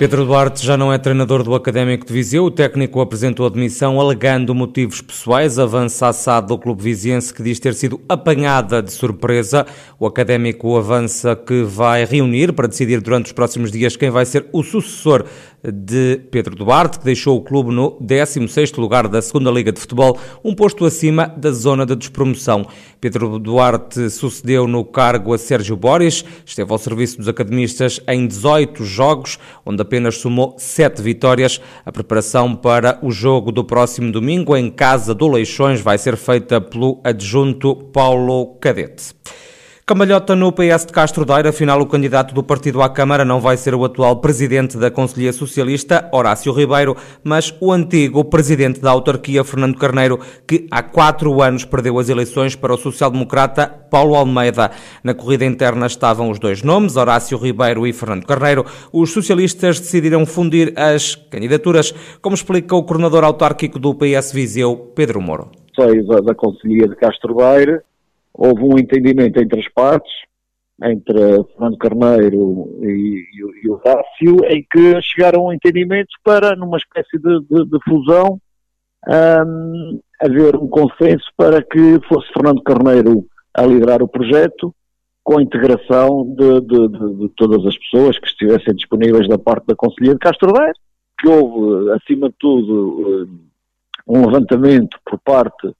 Pedro Duarte já não é treinador do Académico de Viseu. O técnico apresentou a demissão alegando motivos pessoais. Avança a SAD do Clube Viziense que diz ter sido apanhada de surpresa. O Académico avança que vai reunir para decidir durante os próximos dias quem vai ser o sucessor de Pedro Duarte, que deixou o clube no 16º lugar da Segunda Liga de Futebol, um posto acima da zona de despromoção. Pedro Duarte sucedeu no cargo a Sérgio Boris, esteve ao serviço dos academistas em 18 jogos, onde apenas somou 7 vitórias. A preparação para o jogo do próximo domingo em casa do Leixões vai ser feita pelo adjunto Paulo Cadete. Camalhota no PS de Castro Daire, afinal o candidato do partido à Câmara não vai ser o atual presidente da Conselhia Socialista, Horácio Ribeiro, mas o antigo presidente da autarquia, Fernando Carneiro, que há quatro anos perdeu as eleições para o social-democrata Paulo Almeida. Na corrida interna estavam os dois nomes, Horácio Ribeiro e Fernando Carneiro. Os socialistas decidiram fundir as candidaturas, como explica o coordenador autárquico do PS Viseu, Pedro Moro. Sei da Conselhia de Castro Daire, houve um entendimento entre as partes, entre Fernando Carneiro e, e, e o Rácio, em que chegaram a um entendimento para, numa espécie de, de, de fusão, um, haver um consenso para que fosse Fernando Carneiro a liderar o projeto, com a integração de, de, de, todas as pessoas que estivessem disponíveis da parte da Conselhia de Castro Daire, que houve, acima de tudo, um levantamento por parte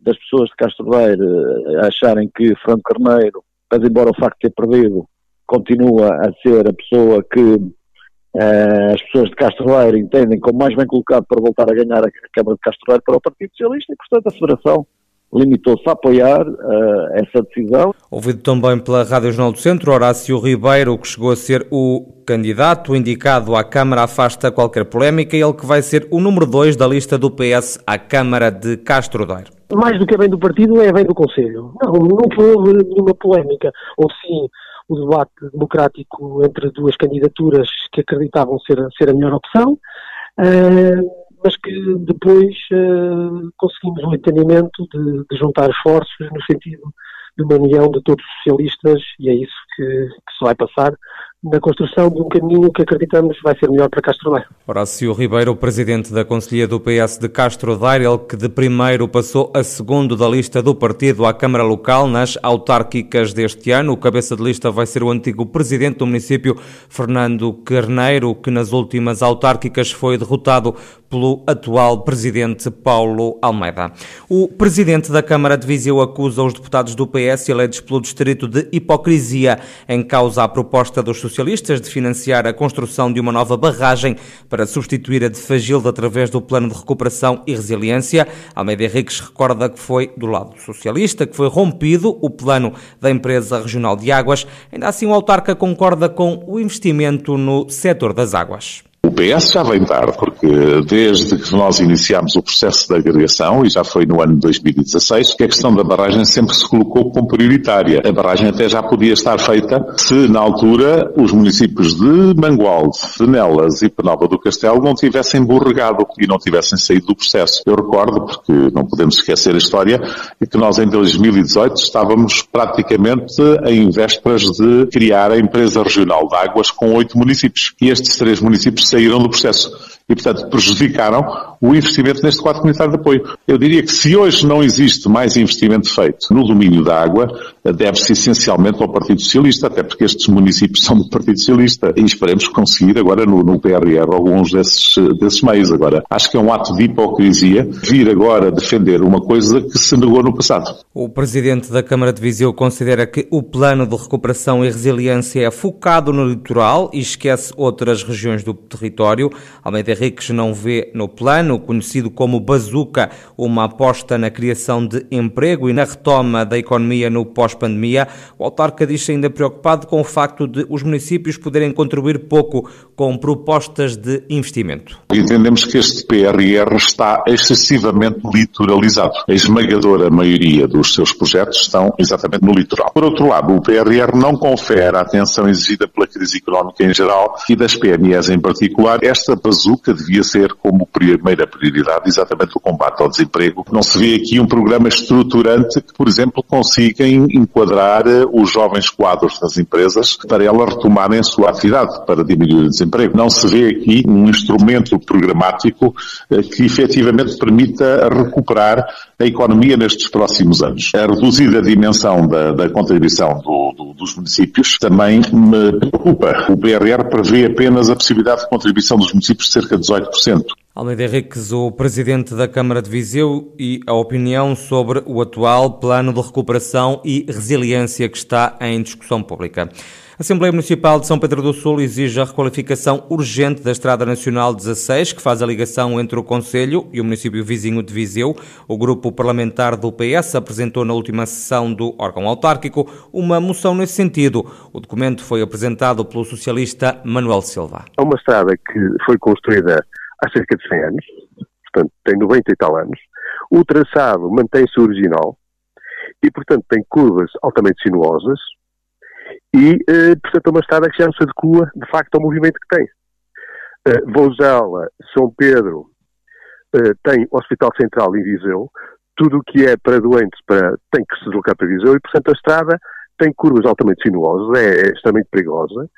das pessoas de Castro Daire eh, acharem que Fernando Carneiro, mas embora o facto de ter perdido, continua a ser a pessoa que uh, as pessoas de Castro Daire entendem como mais bem colocado para voltar a ganhar a Câmara de Castro Daire para o Partido Socialista e, portanto, a Federação limitou-se a apoiar uh, essa decisão. Ouvido também pela Rádio Jornal do Centro, Horácio Ribeiro, que chegou a ser o candidato indicado à Câmara, afasta qualquer polémica, ele que vai ser o número 2 da lista do PS à Câmara de Castro Daire. Mais do que é bem do partido, é bem do Conselho. Não, não houve nenhuma polémica. Ou sim o debate democrático entre duas candidaturas que acreditavam ser, ser a melhor opção. Uh, mas que depois uh, conseguimos um entendimento de, de, juntar esforços no sentido de uma união de todos os socialistas e é isso que, que se vai passar na construção de um caminho que acreditamos vai ser melhor para Castro Daire. Horácio Ribeiro, presidente da Conselhia do PS de Castro Daire, ele que de primeiro passou a segundo da lista do partido à Câmara Local nas autárquicas deste ano. O cabeça de lista vai ser o antigo presidente do município, Fernando Carneiro, que nas últimas autárquicas foi derrotado pelo atual presidente Paulo Almeida. O presidente da Câmara de Viseu acusa os deputados do PS eleitos pelo distrito de hipocrisia em causa a proposta dos socialistas de financiar a construção de uma nova barragem para substituir a de Fagilde através do Plano de Recuperação e Resiliência. Almeida Henriques recorda que foi do lado socialista que foi rompido o plano da empresa regional de águas. Ainda assim, o autarca concorda com o investimento no setor das águas. O PS já vem tarde, porque desde que nós iniciámos o processo de agregação, e já foi no ano de 2016, que a questão da barragem sempre se colocou como prioritária. A barragem até já podia estar feita se, na altura, os municípios de Mangualde, Nelas e Penalva do Castelo não tivessem borregado e não tivessem saído do processo. Eu recordo, porque não podemos esquecer a história, que nós em 2018 estávamos praticamente em vésperas de criar a empresa regional de águas com oito municípios. E estes três municípios saíram do processo e, portanto, prejudicaram o investimento neste quadro comunitário de apoio. Eu diria que se hoje não existe mais investimento feito no domínio da água, deve-se essencialmente ao Partido Socialista, até porque estes municípios são do Partido Socialista e esperemos conseguir agora no, no PRR alguns desses, desses meios. Agora, acho que é um ato de hipocrisia vir agora defender uma coisa que se negou no passado. O Presidente da Câmara de Viseu considera que o plano de recuperação e resiliência é focado no litoral e esquece outras regiões do território. Almeida Henriques não vê no plano, conhecido como Bazuca, uma aposta na criação de emprego e na retoma da economia no pós pós-pandemia. O autarca diz ainda preocupado com o facto de os municípios poderem contribuir pouco com propostas de investimento. Entendemos que este PRR está excessivamente litoralizado. A esmagadora maioria dos seus projetos estão exatamente no litoral. Por outro lado, o PRR não confere a atenção exigida pela crise económica em geral e das PMEs em particular. Esta bazuca devia ser como primeira prioridade exatamente o combate ao desemprego. Não se vê aqui um programa estruturante que, por exemplo, consiga enquadrar eh, os jovens quadros das empresas para elas retomarem a sua atividade, para diminuir o desemprego. Não se vê aqui um instrumento programático eh, que efetivamente permita recuperar a economia nestes próximos anos. A reduzida dimensão da, da contribuição do, do, dos municípios também me preocupa. O PRR prevê apenas a possibilidade de contribuição dos municípios de cerca de 18%. Almeida Henriques, o presidente da Câmara de Viseu, e a opinião sobre o atual plano de recuperação e resiliência que está em discussão pública. A Assembleia Municipal de São Pedro do Sul exige a requalificação urgente da Estrada Nacional 16, que faz a ligação entre o Conselho e o município vizinho de Viseu. O grupo parlamentar do PS apresentou na última sessão do órgão autárquico uma moção nesse sentido. O documento foi apresentado pelo socialista Manuel Silva. É uma estrada que foi construída há cerca de 100 anos, portanto tem 90 e tal anos. O traçado mantém-se original e, portanto, tem curvas altamente sinuosas, e, eh, portanto, é uma estrada que já se adequa, de facto, ao movimento que tem. Uh, Vouzela, São Pedro, uh, tem Hospital Central em Viseu, tudo o que é para doentes para, tem que se deslocar para Viseu e, portanto, a estrada tem curvas altamente sinuosas, é, é extremamente perigosa,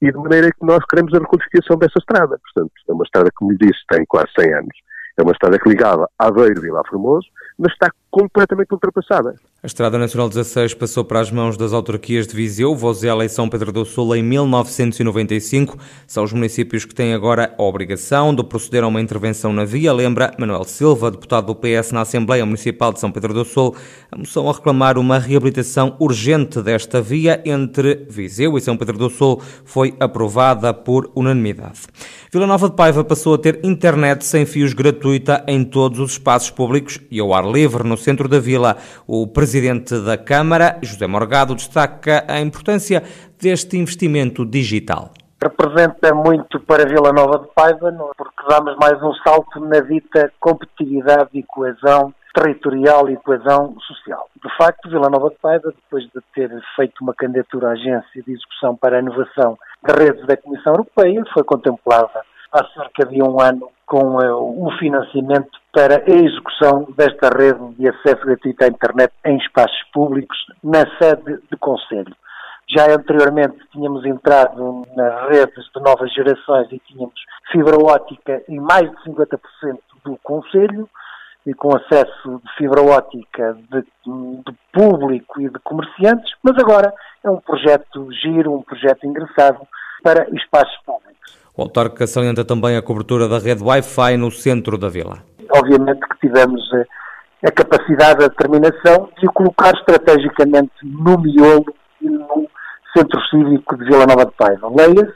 e de maneira que nós queremos a requalificação dessa estrada. Portanto, é uma estrada, como lhe disse, tem quase 100 anos. É uma estrada que ligava Aveiro e Vila Formoso, mas está completamente ultrapassada. A Estrada Nacional 16 passou para as mãos das autarquias de Viseu, Vozela e São Pedro do Sul em 1995. São os municípios que têm agora a obrigação de proceder a uma intervenção na via, lembra Manuel Silva, deputado do PS na Assembleia Municipal de São Pedro do Sul. A moção a reclamar uma reabilitação urgente desta via entre Viseu e São Pedro do Sul foi aprovada por unanimidade. Vila Nova de Paiva passou a ter internet sem fios gratuita em todos os espaços públicos e ao ar livre no centro da vila. O presidente da Câmara, José Morgado, destaca a importância deste investimento digital representa muito para Vila Nova de Paiva, porque damos mais um salto na dita competitividade e coesão territorial e coesão social. De facto, Vila Nova de Paiva, depois de ter feito uma candidatura à agência de execução para a inovação de redes da Comissão Europeia, foi contemplada há cerca de um ano com o financiamento para a execução desta rede de acesso gratuito à internet em espaços públicos na sede do Conselho. Já anteriormente tínhamos entrado nas redes de novas gerações e tínhamos fibra ótica em mais de 50% do Conselho e com acesso de fibra ótica de, de, público e de comerciantes, mas agora é um projeto giro, um projeto engraçado para espaços públicos. O autarca salienta também a cobertura da rede Wi-Fi no centro da vila. Obviamente que tivemos a, eh, a capacidade, a determinação de o colocar estrategicamente no miolo e no centro cívico de Vila Nova de Paiva. Leia-se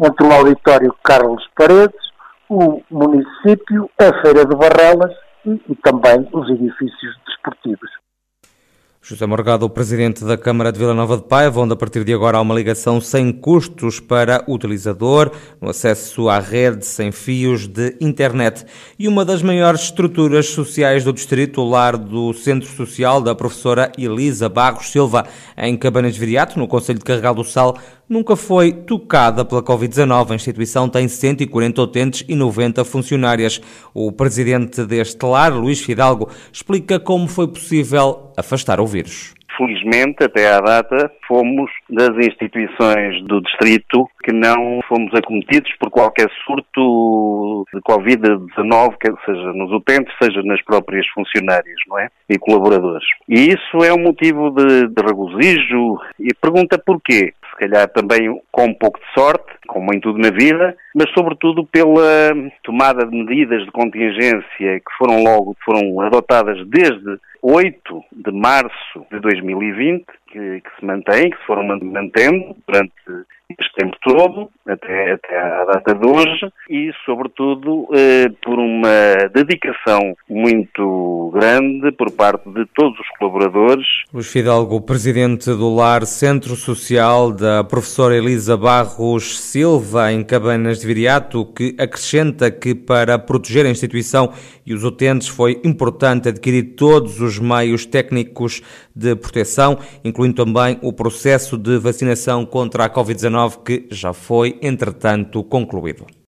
entre o auditório Carlos Paredes, o município, a Feira de Barrelas e, e também os edifícios desportivos. José Morgado, o presidente da Câmara de Vila Nova de Paiva, onde a partir de agora há uma ligação sem custos para o utilizador, no acesso à rede sem fios de internet. E uma das maiores estruturas sociais do distrito, o lar do Centro Social da professora Elisa Barros Silva, em Cabanas Viriato, no Conselho de Carregal do Sal, nunca foi tocada pela Covid-19. A instituição tem 140 utentes e 90 funcionárias. O presidente deste lar, Luís Fidalgo, explica como foi possível afastar o vírus. Felizmente, até à data, fomos das instituições do distrito que não fomos acometidos por qualquer surto de Covid-19, seja nos utentes, seja nas próprias funcionárias, não é? E colaboradores. E isso é um motivo de, de regozijo. E pergunta porquê? Calhar também com um pouco de sorte, como em tudo na vida, mas sobretudo pela tomada de medidas de contingência que foram logo foram adotadas desde 8 de março de 2020, que, que se mantém, que se foram mantendo durante este tempo todo, até, até à data de hoje, e sobretudo eh, por uma dedicação muito grande por parte de todos os colaboradores. Luís Fidalgo, presidente do LAR Centro Social da professora Elisa Barros Silva, em Cabanas de Viriato, que acrescenta que para proteger a instituição e os utentes foi importante adquirir todos os meios técnicos de proteção, incluindo também o processo de vacinação contra a Covid-19 que já foi, entretanto, concluído.